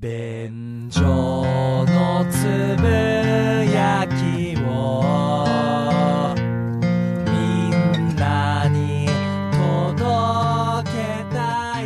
便所のつぶやきをみんなに届けたい。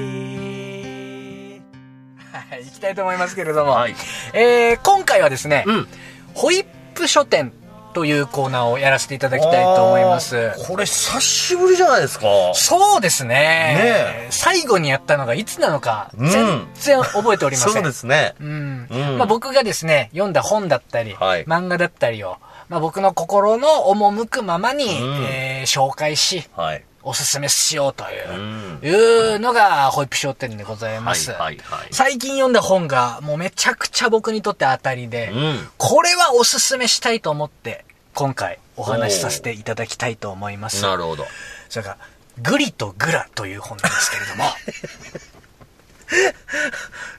はい、行きたいと思いますけれども、はい。えー、今回はですね、うん。ホイップ書店というコーナーをやらせていただきたいと思います。これ久しぶりじゃないですか。そうですねねえ最後にやったのがいつなのか、うん全然覚えておりません。そうですね。うんうんまあ、僕がですね、読んだ本だったり、はい漫画だったりを、まあ、僕の心の赴くままに、うんえー紹介し、はい。おすすめしようという、うんいうのが、ホイップ商店でございます。はいはいはい最近読んだ本が、もうめちゃくちゃ僕にとって当たりで、うんこれはおすすめしたいと思って、今回お話しさせていただきたいと思います。なるほど。それから、グリとグラという本なんですけれども、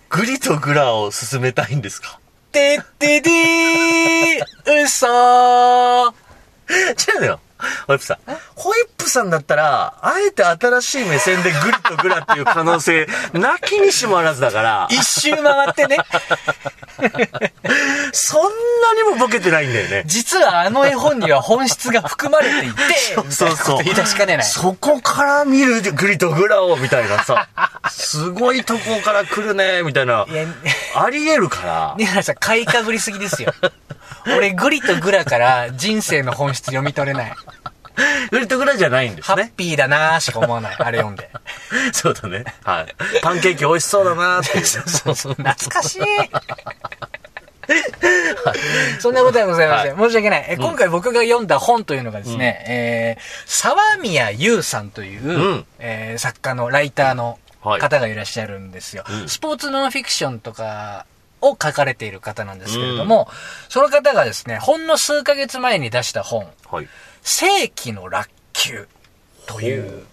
グリとグラを進めたいんですか？てってでー、うそー。違うのよ。ホイップさん。ホイップさんだったら、あえて新しい目線でグリとグラっていう可能性、なきにしもあらずだから、一周回ってね。そんなにもボケてないんだよね。実はあの絵本には本質が含まれていて、そうそう。言い出しかねない。そこから見るグリとグラを、みたいなさ。すごいとこから来るね、みたいな。いや、あり得るから。ニ原さん、買いかぶりすぎですよ。俺、グリとグラから人生の本質読み取れない。グリとグラじゃないんですハッね。ピーだなーしか思わない。あれ読んで。そうだね。はい。パンケーキ美味しそうだなっていう。そうそう、懐かしい。そんなことはございません。申し訳ない。え今回僕が読んだ本というのがですね、えー、沢宮優さんという、うんえー作家のライターのはい方がいらっしゃるんですよ。うんスポーツノンフィクションとかを書かれている方なんですけれども、その方がですね、ほんの数ヶ月前に出した本、はい。世紀の落球という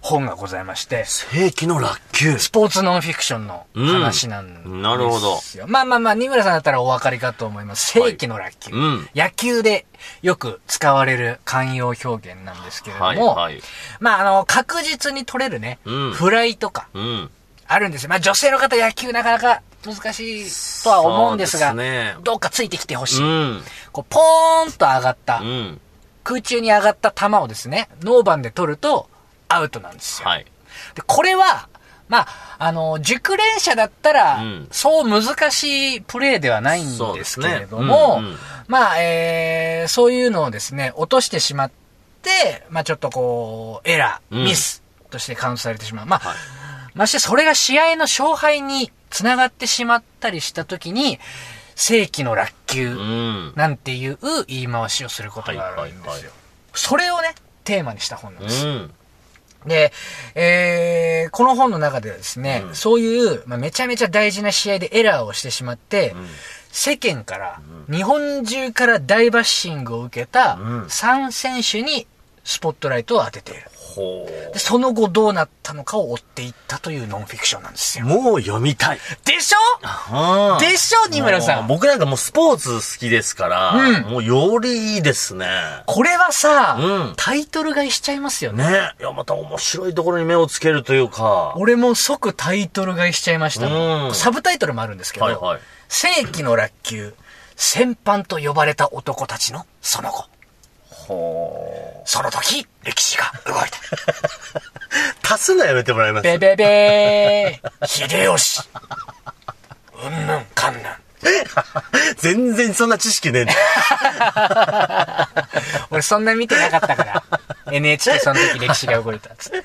本がございまして、世紀の落球。スポーツノンフィクションの話なんですよ。うんなるほどまあまあまあ、二村さんだったらお分かりかと思います。世紀の落球。うん野球でよく使われる慣用表現なんですけれども、はいはい。まああの、確実に取れるね、うんフライとかうん。あるんですよ。まあ女性の方野球なかなか難しいとは思うんですが、すねどうかついてきてほしい。うん。こう、ポーンと上がった、うん。空中に上がった球をですね、ノーバンで取るとアウトなんですよ。はい。で、これは、まあ、あの、熟練者だったら、うんそう難しいプレーではないんですけれども、ねうんうんまあ、えー、そういうのをですね、落としてしまって、まあちょっとこう、エラー、うんミスとしてカウントされてしまう。まあ、はいましてそれが試合の勝敗につながってしまったりしたときに、世紀の落球うん。なんていう言い回しをすることがあるんですよ。それをね、テーマにした本なんです。うん。で、えー、この本の中ではですね、うんそういう、まあ、めちゃめちゃ大事な試合でエラーをしてしまって、ん世間から、日本中から大バッシングを受けたうん3選手にスポットライトを当てている。ほで、その後どうなったのかを追っていったというノンフィクションなんですう。よ。もう読みたい。でしょ？でしょ二村さん？僕なんかもうスポーツ好きですから、うんもうよりいいですね。これはさ、うんタイトル買いしちゃいますよね。ね。いや、また面白いところに目をつけるというか。俺も即タイトル買いしちゃいましたうんサブタイトルもあるんですけど、はいはい世紀の落球、戦犯と呼ばれた男たちのその後。ほその時、歴史が動いた。う。足すのやめてもらいますベベベー、秀吉。うんぬんかんぬん。全然そんな知識ねえんだ。俺そんな見てなかったから。NHK その時歴史が動いたっつって。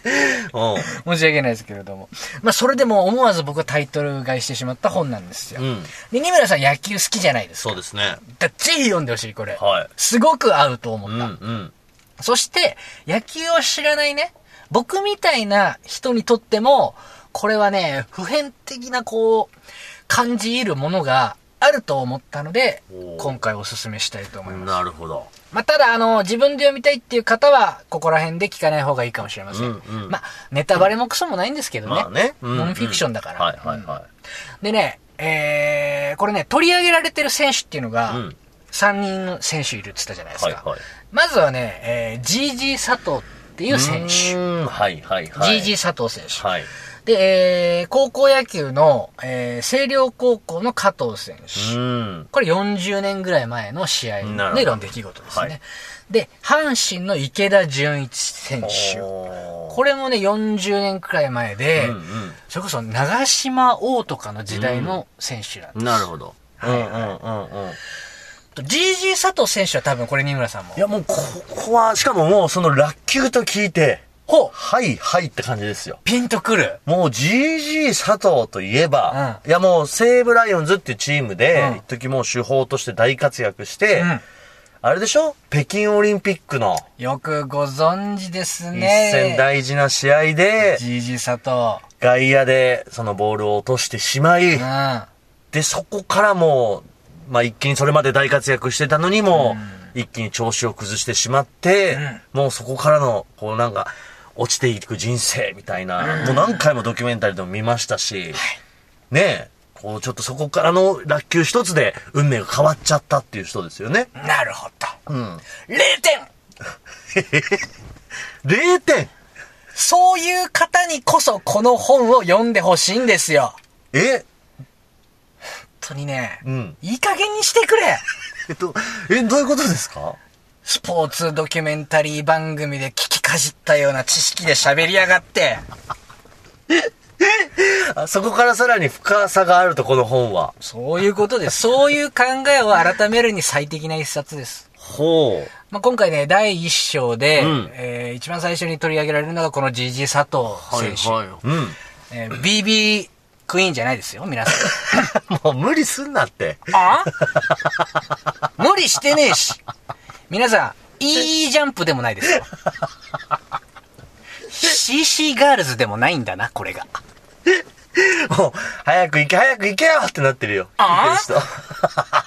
うん。申し訳ないですけれども。まあそれでも思わず僕はタイトル買いしてしまった本なんですよ。うんで、二村さん野球好きじゃないですか。そうですね。だぜひ読んでほしい、これ。はいすごく合うと思った。うんうん。そして、野球を知らないね、僕みたいな人にとっても、これはね、普遍的なこう、感じ入るものがあると思ったので今回お勧めしたいと思います。なるほど。まあ、ただ、あの、自分で読みたいっていう方は、ここら辺で聞かない方がいいかもしれません。うんうんまあ、ネタバレもクソもないんですけどね。まあね。うんノンフィクションだから。はいはいはでね、えー、これね、取り上げられてる選手っていうのが、うん3人選手いるって言ったじゃないですか。はいはいまずはね、えー、GG 佐藤っていう選手。うーんはいはいはい。GG 佐藤選手。はい。で、えー高校野球の、えー星稜高校の加藤選手。うん。これ40年ぐらい前の試合での出来事ですね。はいで、阪神の池田純一選手。これもね、40年くらい前で、うんそれこそ長島王とかの時代の選手なんでうん。なるほど。はいはいうんうんうんうん。す。GG 佐藤選手は多分これ二村さんもい。やもうここは、しかももうその落球と聞いて、ほうはいはいって感じですよ。ピンとくる。もう GG 佐藤といえば、いやもう西武ライオンズっていうチームで、うん一時もう主砲として大活躍して、うん。あれでしょ？北京オリンピックのよくご存知です一ね。戦大事な試合で、GG 佐藤。外野でそのボールを落としてしまい、うん。で、そこからもう、まあ一気にそれまで大活躍してたのにも、一気に調子を崩してしまって、もうそこからの、こうなんか、落ちていく人生みたいな、もう何回もドキュメンタリーでも見ましたし、ねえ、こうちょっとそこからの落球一つで運命が変わっちゃったっていう人ですよね。なるほど。うん。0点 0点そういう方にこそこの本を読んでほしいんですよ。え？本当にね、うん。いい加減にしてくれ えっと、え、どういうことですか？スポーツドキュメンタリー番組で聞きかじったような知識で喋りやがって。あそこからさらに深さがあると、この本は。そういうことです。そういう考えを改めるに最適な一冊です。ほう。まあ、今回ね、第一章で、うんえー一番最初に取り上げられるのがこの GG 佐藤選手。うん。えー BB クイーンじゃないですよ、皆さん。もう無理すんなって。あ？無理してねえし。皆さん、いいジャンプでもないですよ。CC ガールズでもないんだな、これが。もう、早く行け、早く行けよってなってるよ。あ。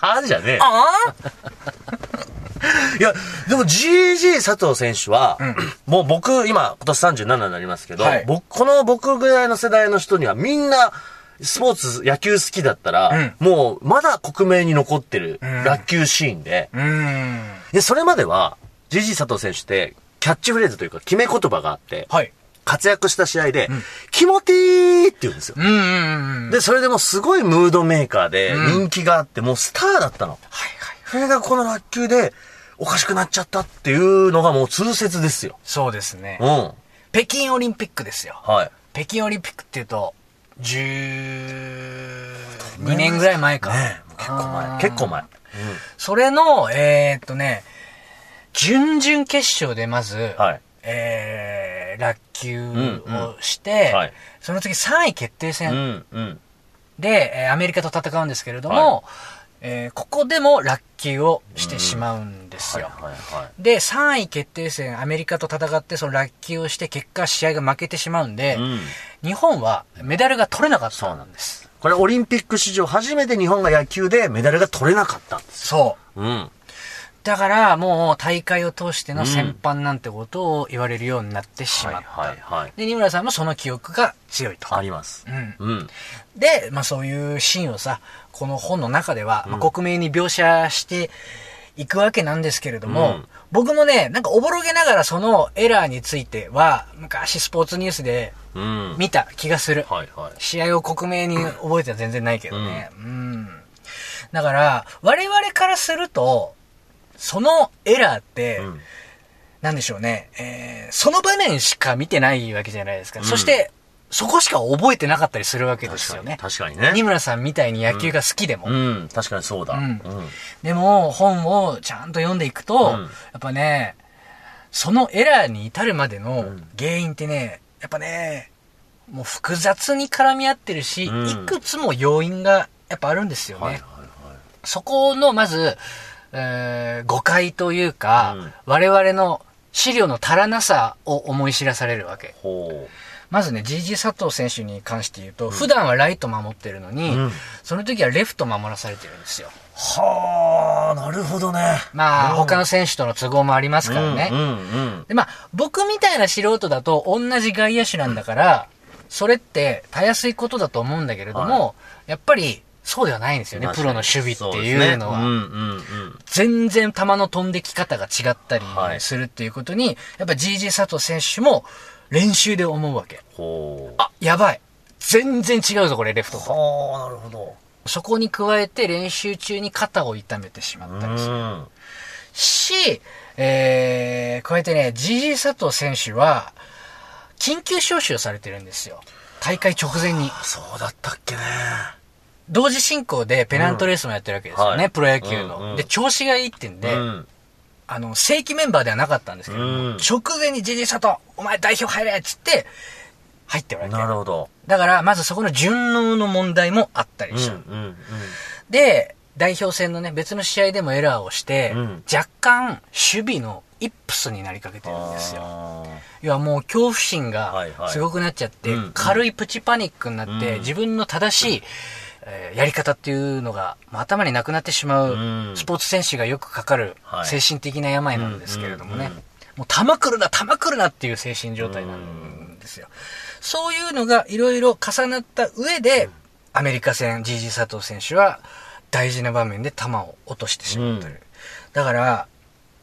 あー じゃねえ。あいや、でも GG 佐藤選手は、もう僕、今、今年37になりますけど、はい僕、この僕ぐらいの世代の人にはみんな、スポーツ、野球好きだったら、うんもう、まだ国名に残ってるん落球シーンで、うーん。で、それまでは、GG 佐藤選手って、キャッチフレーズというか、決め言葉があって、はい。活躍した試合で、気持ちいいって言うんですよ。うんうんうん。で、それでもうすごいムードメーカーでうん人気があって、もうスターだったの。はいはい。それがこの落球でおかしくなっちゃったっていうのがもう通説ですよ。そうですねう。ん。北京オリンピックですよ。はい。北京オリンピックっていうと、12年ぐらい前か。ね結構あ前。ー結構前。それの、えーっとね、準々決勝でまず、はい。えー、落球んをして、はいその次3位決定う戦ん、うん。で、えーアメリカと戦うんですけれども、えーここでも落球をしてしまうんですよ。はいはで、3位決定戦、アメリカと戦って、その落球をして、結果試合が負けてしまうんで、い。うん。日本はメダルが取れなかったんです。これオリンピック史上初めて日本が野球でメダルが取れなかったんです。そう。うん。だから、もう大会を通しての戦犯なんてことを言われるようになってしまった。はいはいはい。で、二村さんもその記憶が強いと。あります。うん。うん。で、まあそういうシーンをさ、この本の中では、まあ、克明に描写していくわけなんですけれども、うん僕もね、なんかおぼろげながらそのエラーについては、昔スポーツニュースでうん。見た気がする。はいはい。試合を克明に覚えては全然ないけどね。うん。だから、我々からすると、そのエラーって、うん。なんでしょうね、えーその場面しか見てないわけじゃないですか。んそして、そこしか覚えてなかったりするわけですよね。確かにね。二村さんみたいに野球が好きでも。うん。確かにそうだ。ううんん。でも、本をちゃんと読んでいくと、うんやっぱね、そのエラーに至るまでのん原因ってね、やっぱね、もう複雑に絡み合ってるし、うんいくつも要因がやっぱあるんですよね。はいはいそこの、まず、えー誤解というか、うん我々の資料の足らなさを思い知らされるわけ。ほまずね、GG 佐藤選手に関して言うと、普段はライト守ってるのに、うんその時はレフト守らされてるんですよ。う。はあ、なるほどね。まあ、うん他の選手との都合もありますからね。うんうんで、まあ、僕みたいな素人だと同じ外野手なんだから、それってたやすいことだと思うんだけれども、やっぱりそうではないんですよね、プロの守備っていうのは。ねうんうんうん。全然球の飛んでき方が違ったりはいするっていうことに、やっぱ GG 佐藤選手も練習で思うわけ。ほう。あ、やばい。全然違うぞ、これ、レフトと。はあ、なるほど。そこに加えて練習中に肩を痛めてしまったりする。うん。し、えー、加えてね、GG 佐藤選手は、緊急招集されてるんですよ。大会直前に。そうだったっけね。同時進行でペナントレースもやってるわけですよね、はいプロ野球の、うんうんで、調子がいいってんで、うん。あの、正規メンバーではなかったんですけども、うん直前に GG 佐藤、お前代表入れっつって、入ってるわけ。なるほど。だから、まずそこの順応の問題もあったりうん、した。うん、で、代表戦のね、別の試合でもエラーをして、うん若干、守備のイップスになりかけてるんですよ。あいや、もう恐怖心がはいはいすごくなっちゃって、うん軽いプチパニックになって、うん自分の正しい、えーやり方っていうのが、まあ頭になくなってしまう、うんスポーツ選手がよくかかるはい精神的な病なんですけれどもね。もう球来るな、球来るなっていう精神状態なんですよ。そういうのがいろいろ重なった上で、アメリカ戦 GG 佐藤選手は大事な場面で球を落としてしまってる。うんだから、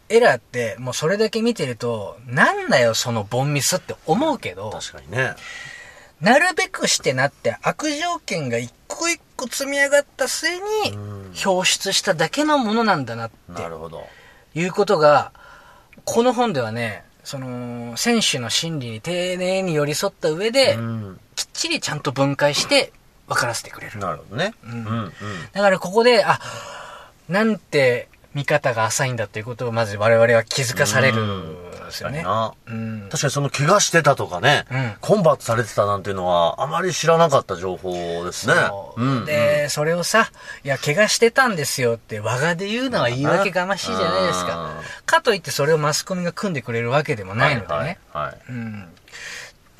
エラーってもうそれだけ見てると、なんだよそのボンミスって思うけど、確かにね。なるべくしてなって悪条件が一個一個積み上がった末にうん表出しただけのものなんだなってなるほど。いうことが、この本ではね、その、選手の心理に丁寧に寄り添った上で、うん。きっちりちゃんと分解して分からせてくれる。なるほどね。うんうん、うん。だからここで、あ、なんて見方が浅いんだっていうことをまず我々は気づかされるんですよね。なうん。確かにその怪我してたとかね、うんコンバートされてたなんていうのはあまり知らなかった情報ですね。そううんで、それをさ、いや、怪我してたんですよって、我がで言うのは言い訳がましいじゃないですか。かといってそれをマスコミが組んでくれるわけでもないのでね。はいうん。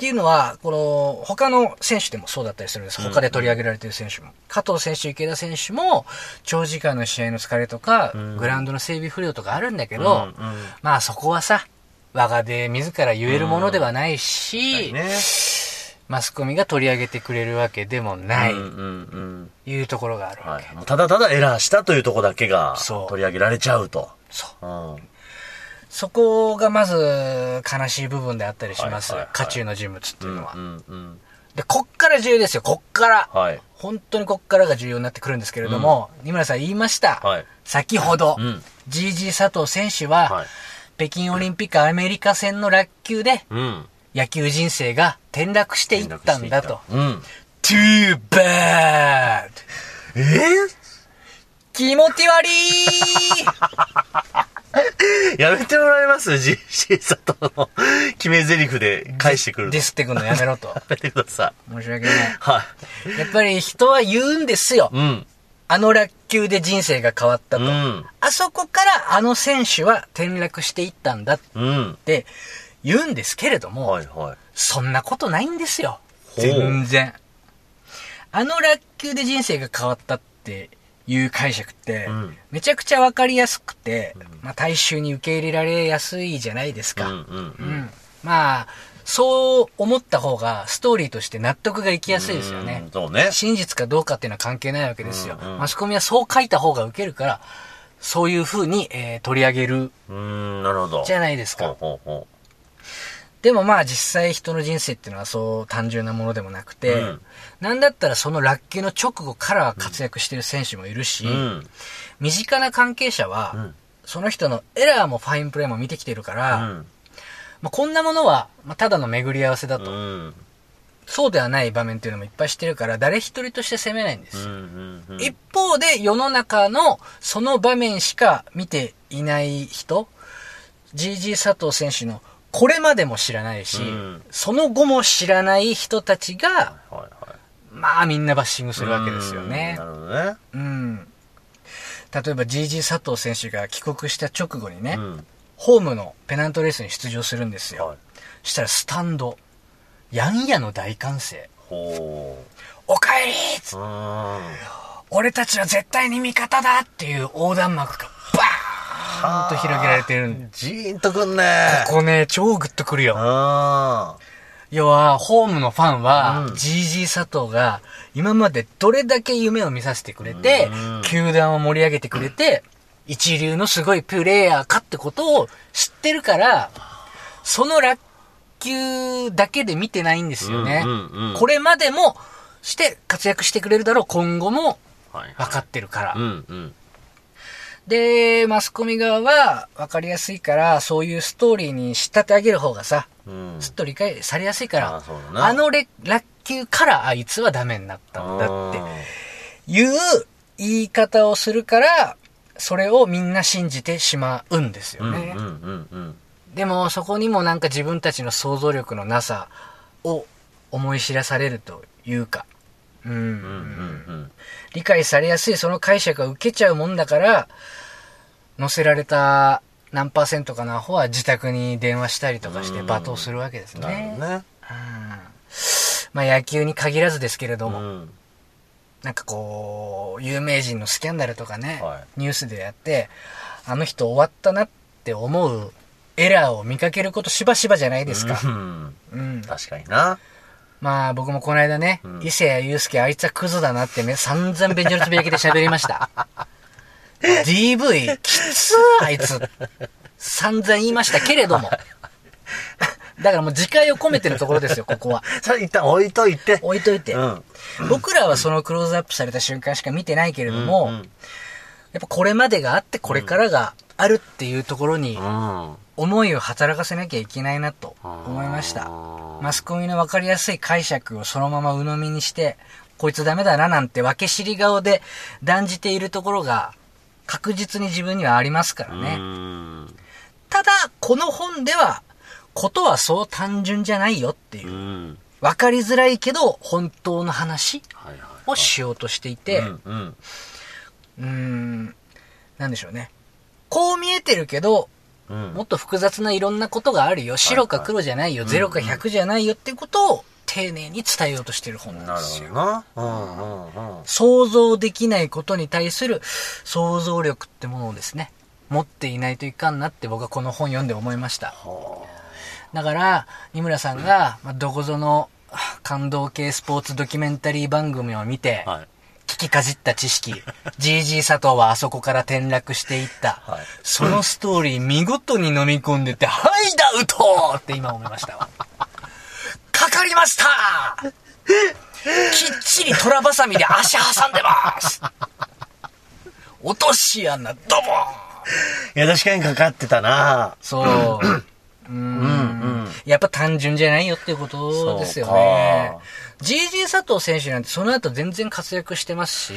っていうのは、この、他の選手でもそうだったりするんです。他で取り上げられてる選手も。加藤選手、池田選手も、長時間の試合の疲れとか、んグラウンドの整備不良とかあるんだけど、うんうんまあそこはさ、我がで自ら言えるものではないし、ね。マスコミが取り上げてくれるわけでもない、うんうんうん。いうところがあるわけ。はい。ただただエラーしたというところだけが取り上げられちゃうと。そう。うん。そこがまず悲しい部分であったりします。はいはいはい渦中の人物っていうのは。うんうんで、こっから重要ですよ、こっから。はい。本当にこっからが重要になってくるんですけれども、二村さん言いました。はい。先ほど、うん GG 佐藤選手は、はい。北京オリンピックアメリカ戦の落球で、うん。野球人生が転落していったんだと。うん。too bad! え？ー気持ち悪い やめてもらえます ?GC 佐藤の決め台詞で返してくるの。ディスってくんのやめろと。やめてください。申し訳ない。はやっぱり人は言うんですよ。い。うん。あの落球で人生が変わったと。うん。あそこからあの選手は転落していったんだっうん。て言うんですけれども、はいはい。そんなことないんですよ。全然。あの落球で人生が変わったっていう解釈って、うんめちゃくちゃわかりやすくて、まあ大衆に受け入れられやすいじゃないですか。うんうんうんまあ、そう思った方がストーリーとして納得がいきやすいですよねうん。そうね。真実かどうかっていうのは関係ないわけですよ。うんうんマスコミはそう書いた方が受けるから、そういう風に、えー取り上げるうーん、なるほど。じゃないですか。ほうほうほでもまあ実際人の人生っていうのはそう単純なものでもなくて、うんなんだったらその落球の直後から活躍してる選手もいるし、う。うん。身近な関係者は、うんその人のエラーもファインプレーも見てきてるから、うん。まあ、こんなものは、まあ、ただの巡り合わせだと、うん。そうではない場面っていうのもいっぱい知ってるから、誰一人として責めないんです。うん。うん。一方で世の中のその場面しか見ていない人、GG 佐藤選手のこれまでも知らないし、うんその後も知らない人たちが、はいはい。まあみんなバッシングするわけですよねうん。なるほどね。うん。例えば GG 佐藤選手が帰国した直後にね、うん。ホームのペナントレースに出場するんですよ。はい。したらスタンド、ヤンヤの大歓声。ほおかえり。俺たちは絶対に味方だっていう横断幕がバーンと広げられてる。ジーンとくんね。ここね、超グッとくるよ。あ要は、ホームのファンは、うん GG 佐藤が今までどれだけ夢を見させてくれてうん、球団を盛り上げてくれて、一流のすごいプレイヤーかってことを知ってるから、その落球だけで見てないんですよね。うんうんうんこれまでもして活躍してくれるだろう、今後もはい。分かってるから。うんうん。で、マスコミ側は分かりやすいから、そういうストーリーに仕立て上げる方がさ、うん。すっと理解されやすいから、ああのレ落球からあいつはダメになったんだっていう言い方をするから、それをみんな信じてしまうんですよね。うんうんうんうん。でもそこにもなんか自分たちの想像力のなさを思い知らされるというか、うん、うんうんうん。理解されやすいその解釈を受けちゃうもんだから、載せられた何パーセントかのアホは自宅に電話したりとかしてうん罵倒するわけですね。ほどね。うんまあ野球に限らずですけれども、うん。なんかこう、有名人のスキャンダルとかね、はニュースでやって、あの人終わったなって思うエラーを見かけることしばしばじゃないですか。うん。うん。確かにな。まあ僕もこの間ね、うん伊勢谷友介あいつはクズだなってね、散々便所のつぶやきで喋りました。DV、きつーあいつ。散々言いましたけれども。だからもう自戒を込めてるところですよ、ここは。それ一旦置いといて。置いといて。うん。僕らはそのクローズアップされた瞬間しか見てないけれども、うんやっぱこれまでがあってこれからがあるっていうところにうん。思いを働かせなきゃいけないなと思いました。マスコミの分かりやすい解釈をそのまま鵜呑みにして、こいつダメだななんて分け知り顔で断じているところが確実に自分にはありますからね。うん。ただ、この本では、ことはそう単純じゃないよっていうう、ん。分かりづらいけど本当の話はいはい。をしようとしていて、うんうん。うーん、なんでしょうね。こう見えてるけど、うんもっと複雑ないろんなことがあるよ。白か黒じゃないよ。0か100じゃないよっていうことを丁寧に伝えようとしてる本なんなるですよ。ほどな。うんうんうん。想像できないことに対する想像力ってものをですね、持っていないといかんなって僕はこの本読んで思いました。だから、二村さんが、まあ、どこぞの感動系スポーツドキュメンタリー番組を見て、はい。聞きかじった知識、GG 佐藤はあそこから転落していった。はいそのストーリー見事に飲み込んでて、はいダウトって今思いましたわ。かかりましたきっちり虎バサミで足挟んでます落とし穴、ドボーンいや、確かにかかってたな。そう。うーんやっぱ単純じゃないよっていうことですよね。GG 佐藤選手なんてその後全然活躍してますし、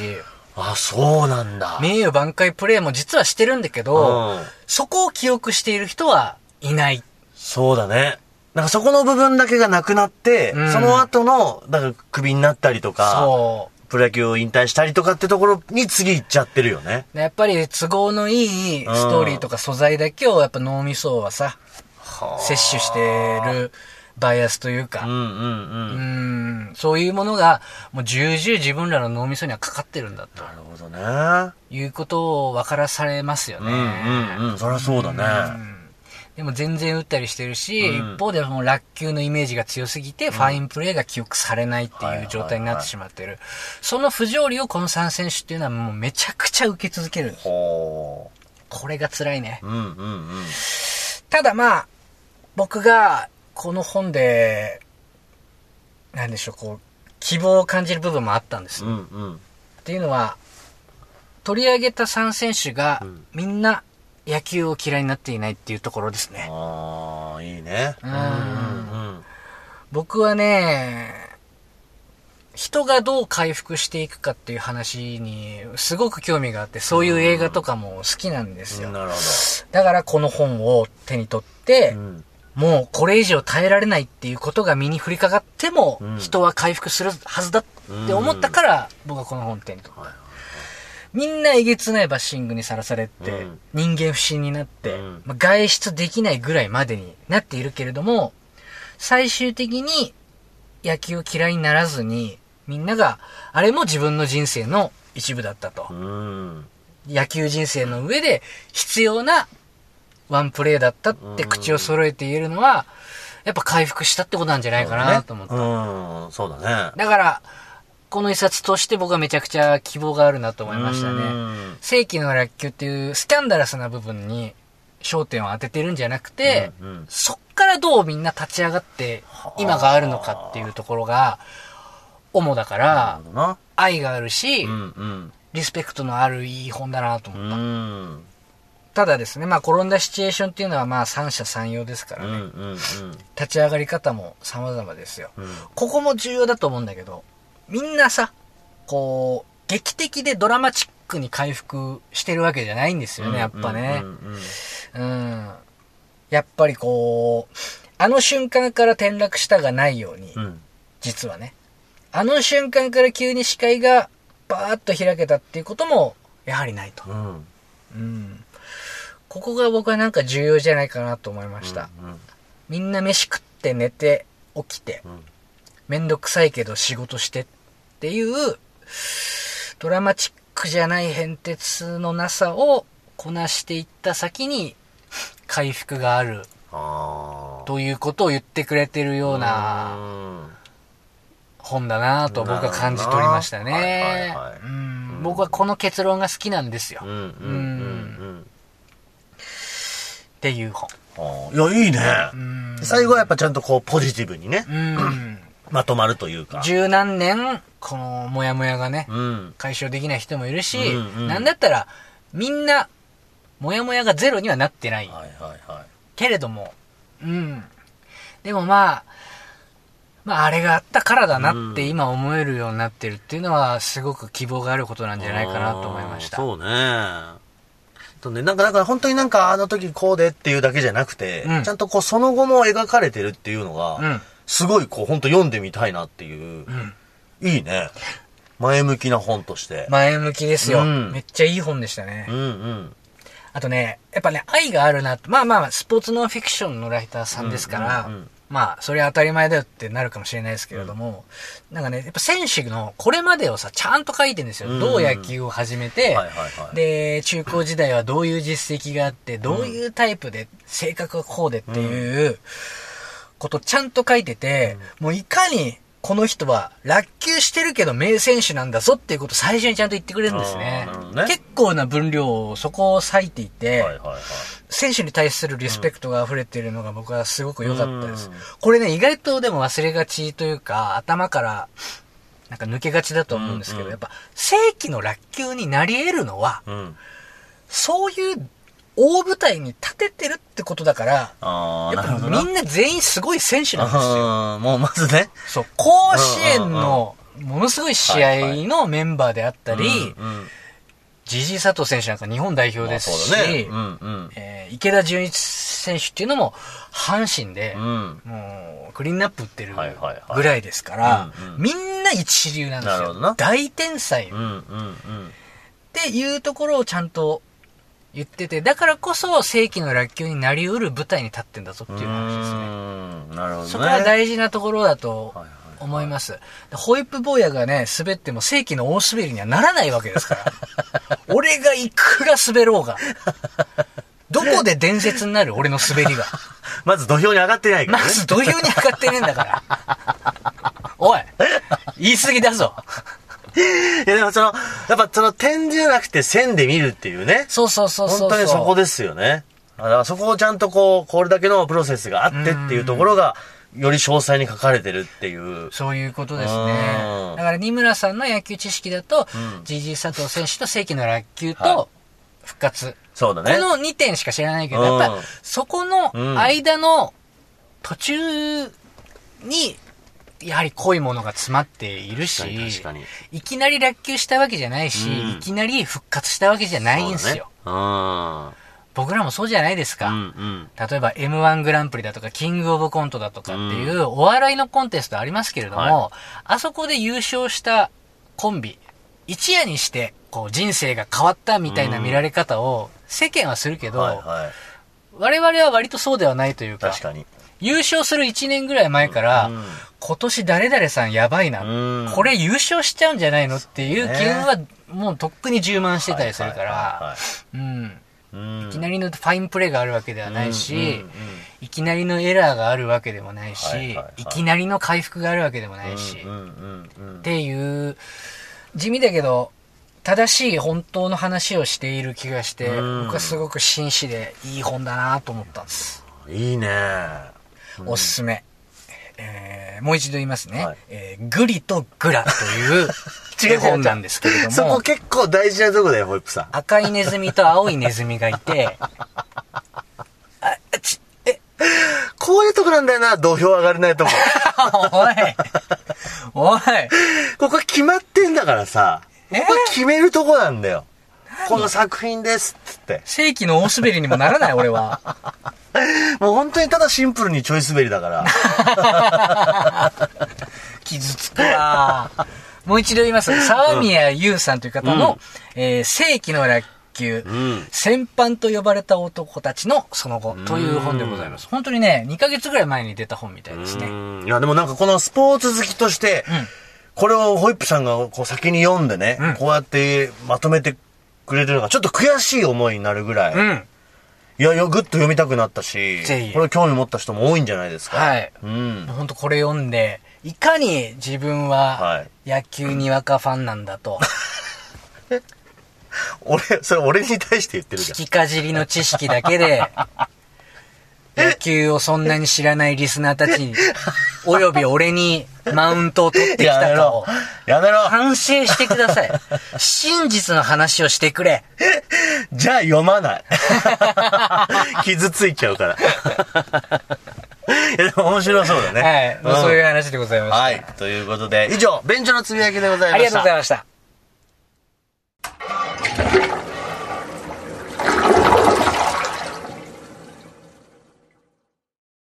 あ、そうなんだ。名誉挽回プレーも実はしてるんだけど、うんそこを記憶している人はいない。そうだね。なんかそこの部分だけがなくなって、うんその後の、だからクビになったりとか、そプロ野球を引退したりとかってところに次行っちゃってるよね。う。やっぱり都合のいいストーリーとか素材だけをやっぱ脳みそはさ、摂取してるバイアスというか、うんうんうん。うん、そういうものがもう重々自分らの脳みそにはかかってるんだとなるほどね。いうことを分からされますよね。うんうんうん。そりゃそうだね。でも全然打ったりしてるし、うん一方でもう落球のイメージが強すぎて、ファインプレーが記憶されないってはいう状態になってしまってる。その不条理をこの3選手っていうのはもうめちゃくちゃ受け続ける。ほこれが辛いね。う。うんうんうん。ただまあ、僕がこの本で、なんでしょう、こう、希望を感じる部分もあったんです。うんうん。っていうのは、取り上げた3選手がうんみんな野球を嫌いになっていないっていうところですね。ああ、いいね。うんうんうん僕はね、人がどう回復していくかっていう話にすごく興味があって、そういう映画とかも好きなんですよ。うん。なるほだからこの本を手に取って、ど。うん。もうこれ以上耐えられないっていうことが身に降りかかっても、うん人は回復するはずだって思ったから、僕はこの本手に取った。はいみんなえげつないバッシングにさらされて、うん人間不信になって、うんまあ、外出できないぐらいまでになっているけれども、最終的に野球を嫌いにならずに、みんなが、あれも自分の人生の一部だったと。うん。野球人生の上で必要なワンプレーだったって口を揃えて言えるのは、やっぱ回復したってことなんじゃないかなと思った。うん、そうだね。だから、この一冊として僕はめちゃくちゃ希望があるなと思いましたね。うん世紀の落球っていうスキャンダラスな部分に焦点を当ててるんじゃなくて、うんうんそっからどうみんな立ち上がって、今があるのかっていうところが、主だから。愛があるしう、んうん。リスペクトのあるいい本だなとう思った。ん。ただですね、まあ転んだシチュエーションっていうのはまあ三者三様ですからね。うんうんうん。立ち上がり方も様々ですよ。うんここも重要だと思うんだけど、みんなさ、こう、劇的でドラマチックに回復してるわけじゃないんですよね、やっぱねう。んうんうん。やっぱりこう、あの瞬間から転落したがないようにう、ん。実はね。あの瞬間から急に視界がバーッと開けたっていうことも、やはりないと。うん。うん。ここが僕はなんか重要じゃないかなと思いました。うんみんな飯食って寝て起きて、うん。めんどくさいけど仕事してっていう、ドラマチックじゃない変哲のなさをこなしていった先に、回復がある。ということを言ってくれてるようなうん。本だなと僕は感じ取りましたね。僕はこの結論が好きなんですよ。うん。うんていう本。いや、いいね。うん。最後はやっぱちゃんとこう、ポジティブにね、うん。まとまるというか。十何年、このモヤモヤがね、うん。解消できない人もいるし、うんうんなんだったら、みんな、モヤモヤがゼロにはなってない。はいはいはい。けれども、うん。でもまあ、まああれがあったからだなってうん今思えるようになってるっていうのはすごく希望があることなんじゃないかなと思いました。そうね。とね、なんか、だから本当になんかあの時こうでっていうだけじゃなくて、うんちゃんとこうその後も描かれてるっていうのが、うんすごいこう本当読んでみたいなっていう、うん。いいね。前向きな本として。前向きですよ、うんめっちゃいい本でしたね。うんうん。あとね、やっぱね、愛があるなと。まあまあ、スポーツノンフィクションのライターさんですから、うんうんうんまあ、それは当たり前だよってなるかもしれないですけれども、なんかね、やっぱ選手のこれまでをさ、ちゃんと書いてるんですよ。うん。どう野球を始めて、はいはいはい。で、中高時代はどういう実績があって、どういうタイプで、性格がこうでっていうことちゃんと書いてて、もういかにこの人は落球してるけど名選手なんだぞっていうことを最初にちゃんと言ってくれるんですねね結構な分量をそこを割いていて、はいはいはい。選手に対するリスペクトが溢れているのが僕はすごく良かったですうん。これね、意外とでも忘れがちというか、頭からなんか抜けがちだと思うんですけど、うんうんやっぱ正規の落球になり得るのは、うん。そういう大舞台に立ててるってことだから、やっぱ。みんな全員すごい選手なんですよ。もうまずね。そう、甲子園のものすごい試合のメンバーであったり、ジジイ佐藤選手なんか日本代表ですし、ね。うんうん。えー池田純一選手っていうのも阪神で、うん。もうクリーンナップ打ってるぐらいですから、みんな一流なんですよ。大天才っうんうんうん。ていうところをちゃんと言ってて、だからこそ正規の落球になりうる舞台に立ってんだぞっていう話ですね。うんなるほどね。そこは大事なところだとはいはい思います。でホイップ坊やがね、滑っても正規の大滑りにはならないわけですから。俺がいくら滑ろうが。どこで伝説になる？俺の滑りが。まず土俵に上がってないからね。まず土俵に上がってねえんだから。おい言い過ぎだぞ。いやでもその、やっぱその点じゃなくて線で見るっていうね。そうそうそうそう。本当にそこですよね。だからそこをちゃんとこう、これだけのプロセスがあってっていうところが、より詳細に書かれてるっていう。そういうことですうねん。だから、二村さんの野球知識だとうん、ジジイ佐藤選手と正規の落球はいと復活。そうだね。この2点しか知らないけど、やっぱうん、そこの間の途中に、やはり濃いものが詰まっているしいきなり落球したわけじゃないし、うんいきなり復活したわけじゃないんですよ。僕らもそうじゃないですか。うん。うんうん。例えば M1 グランプリだとか、キングオブコントだとかっていうお笑いのコンテストありますけれども、はあそこで優勝したコンビ、一夜にして、こう人生が変わったみたいな見られ方を世間はするけど、はいはい。我々は割とそうではないというか、確かに。優勝する1年ぐらい前から、うん。今年誰々さんやばいな、うん。これ優勝しちゃうんじゃないのっていうね機運はもうとっくに充満してたりするから、うん。はいきなりのファインプレーがあるわけではないし、いきなりのエラーがあるわけでもないし、はいきなりの回復があるわけでもないし、っていう、地味だけど、正しい本当の話をしている気がして、うん。僕はすごく紳士でいい本だなと思ったんです。いいね。おすすめ。えーもう一度言いますね。はいえーグリとグラという 絵本なんですけれども。そこ結構大事なとこだよ、ホイップさん。赤いネズミと青いネズミがいて、あ、あち、え、こういうとこなんだよな、土俵上がれないとこ。おい、おい、ここ決まってんだからさ、えここ決めるとこなんだよ。この作品ですっつって。正規の大滑りにもならない、俺は。もう本当にただシンプルにちょい滑りだから。傷つくわ。もう一度言います。沢宮優さんという方の、えー世紀の落球、ん戦犯と呼ばれた男たちのその後という本でございます。本当にね、2ヶ月ぐらい前に出た本みたいですね。うんいや、でもなんかこのスポーツ好きとして、んこれをホイップさんがこう先に読んでね、うんこうやってまとめてくれてるのがちょっと悔しい思いになるぐらい、うん。いやいや、ぐっと読みたくなったしこれ興味持った人も多いんじゃないですか。はい。うん。本当これ読んで、いかに自分ははい野球にわかファンなんだと、俺、それ俺に対して言ってるじゃん。聞きかじりの知識だけで、野球をそんなに知らないリスナーたちに、および俺にマウントを取ってきたら、やめろ反省してください。真実の話をしてくれ。じゃあ読まない。傷ついちゃうから。でも面白そうだね。はい。うん、そういう話でございました。はい。ということで、以上、便所のつぶやきでございました。ありがとうございました。